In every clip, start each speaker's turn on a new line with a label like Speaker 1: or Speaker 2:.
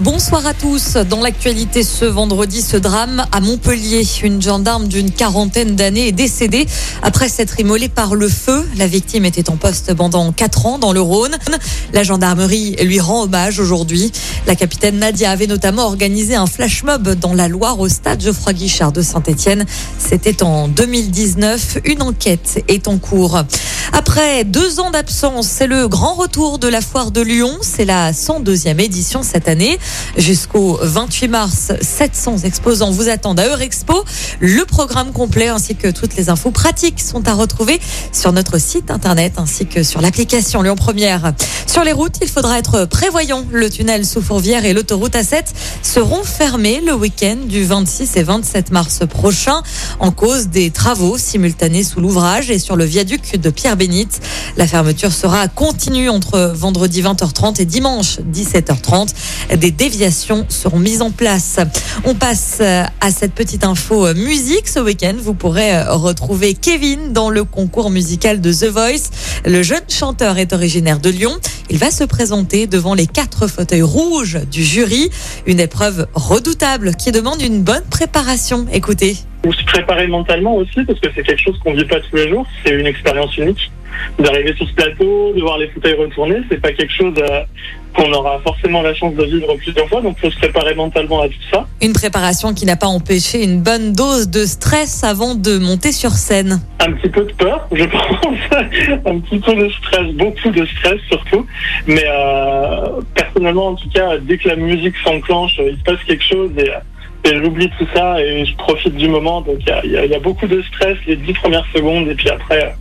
Speaker 1: Bonsoir à tous. Dans l'actualité ce vendredi, ce drame à Montpellier. Une gendarme d'une quarantaine d'années est décédée après s'être immolée par le feu. La victime était en poste pendant quatre ans dans le Rhône. La gendarmerie lui rend hommage aujourd'hui. La capitaine Nadia avait notamment organisé un flash mob dans la Loire au stade Geoffroy Guichard de Saint-Etienne. C'était en 2019. Une enquête est en cours. Après deux ans d'absence, c'est le grand retour de la foire de Lyon. C'est la 102e édition cette année. Jusqu'au 28 mars, 700 exposants vous attendent à Eurexpo. Le programme complet ainsi que toutes les infos pratiques sont à retrouver sur notre site internet ainsi que sur l'application Lyon Première. Sur les routes, il faudra être prévoyant. Le tunnel sous Fourvière et l'autoroute A7 seront fermés le week-end du 26 et 27 mars prochain en cause des travaux simultanés sous l'ouvrage et sur le viaduc de Pierre-Bénite. La fermeture sera continue entre vendredi 20h30 et dimanche 17h30. Des déviations seront mises en place. On passe à cette petite info musique. Ce week-end, vous pourrez retrouver Kevin dans le concours musical de The Voice. Le jeune chanteur est originaire de Lyon. Il va se présenter devant les quatre fauteuils rouges du jury. Une épreuve redoutable qui demande une bonne préparation. Écoutez.
Speaker 2: Ou se préparer mentalement aussi, parce que c'est quelque chose qu'on ne vit pas tous les jours. C'est une expérience unique. D'arriver sur ce plateau, de voir les fauteuils retourner, c'est pas quelque chose euh, qu'on aura forcément la chance de vivre plusieurs fois. Donc, faut se préparer mentalement à tout ça.
Speaker 1: Une préparation qui n'a pas empêché une bonne dose de stress avant de monter sur scène.
Speaker 2: Un petit peu de peur, je pense. un petit peu de stress, beaucoup de stress surtout. Mais euh, personnellement, en tout cas, dès que la musique s'enclenche, il se passe quelque chose et et j'oublie tout ça et je profite du moment. Donc il y, y, a beaucoup de stress les dix premières secondes et puis après.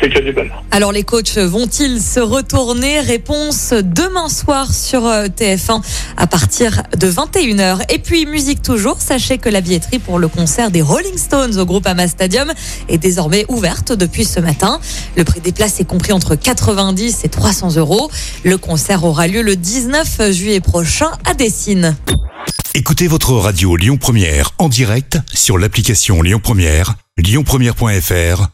Speaker 2: C'est que du bonheur.
Speaker 1: Alors les coachs vont-ils se retourner? Réponse demain soir sur TF1 à partir de 21h. Et puis musique toujours, sachez que la billetterie pour le concert des Rolling Stones au groupe Ama Stadium est désormais ouverte depuis ce matin. Le prix des places est compris entre 90 et 300 euros. Le concert aura lieu le 19 juillet prochain à Dessine.
Speaker 3: Écoutez votre radio Lyon Première en direct sur l'application Lyon Première, lyonpremière.fr